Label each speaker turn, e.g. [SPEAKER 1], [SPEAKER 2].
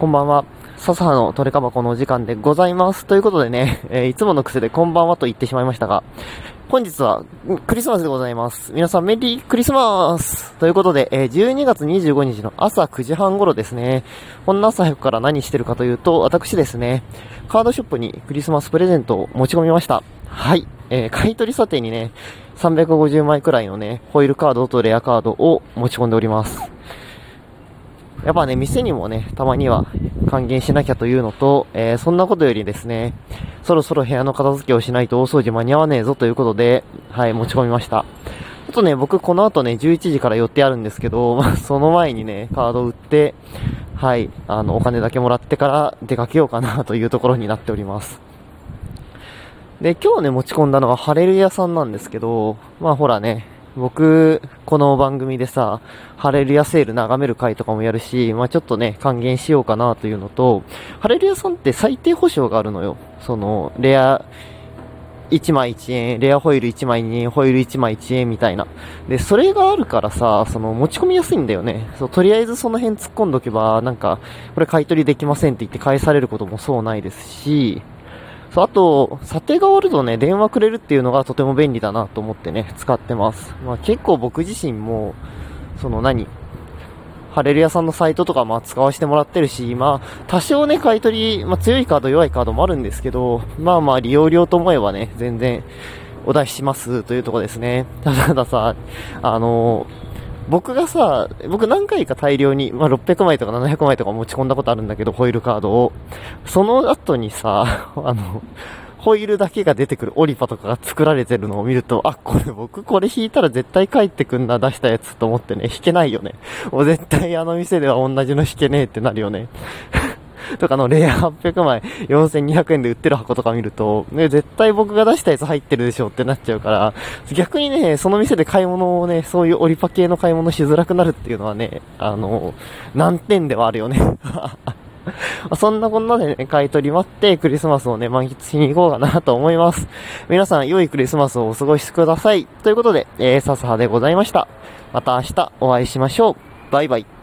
[SPEAKER 1] こんばんは。笹葉のトレカ箱のお時間でございます。ということでね、えー、いつもの癖でこんばんはと言ってしまいましたが、本日はクリスマスでございます。皆さんメリークリスマスということで、えー、12月25日の朝9時半頃ですね。こんな朝早くから何してるかというと、私ですね、カードショップにクリスマスプレゼントを持ち込みました。はい。えー、買取査定にね、350枚くらいのね、ホイールカードとレアカードを持ち込んでおります。やっぱね、店にもね、たまには還元しなきゃというのと、えー、そんなことよりですね、そろそろ部屋の片付けをしないと大掃除間に合わねえぞということで、はい、持ち込みました。あとね、僕この後ね、11時から寄ってあるんですけど、その前にね、カードを売って、はい、あの、お金だけもらってから出かけようかなというところになっております。で、今日ね、持ち込んだのはハレルヤさんなんですけど、まあほらね、僕、この番組でさ、ハレルヤセール眺める回とかもやるし、まあちょっとね、還元しようかなというのと、ハレルヤさんって最低保証があるのよ。その、レア、1枚1円、レアホイール1枚2円、ホイール1枚1円みたいな。で、それがあるからさ、その、持ち込みやすいんだよね。そう、とりあえずその辺突っ込んどけば、なんか、これ買い取りできませんって言って返されることもそうないですし、そう、あと、査定が終わるとね、電話くれるっていうのがとても便利だなと思ってね、使ってます。まあ結構僕自身も、その何ハレル屋さんのサイトとかまあ使わせてもらってるし、まあ多少ね、買い取り、まあ強いカード弱いカードもあるんですけど、まあまあ利用料と思えばね、全然お出ししますというとこですね。たださ、あのー僕がさ、僕何回か大量に、まあ、600枚とか700枚とか持ち込んだことあるんだけど、ホイールカードを。その後にさ、あの、ホイールだけが出てくるオリパとかが作られてるのを見ると、あ、これ僕これ引いたら絶対帰ってくんな、出したやつと思ってね、引けないよね。もう絶対あの店では同じの引けねえってなるよね。とかのレア800枚4200円で売ってる箱とか見ると、ね、絶対僕が出したやつ入ってるでしょってなっちゃうから、逆にね、その店で買い物をね、そういうオリパ系の買い物しづらくなるっていうのはね、あの、難点ではあるよね。そんなこんなでね、買い取り待ってクリスマスをね、満喫しに行こうかなと思います。皆さん、良いクリスマスをお過ごしください。ということで、えー、笹葉でございました。また明日お会いしましょう。バイバイ。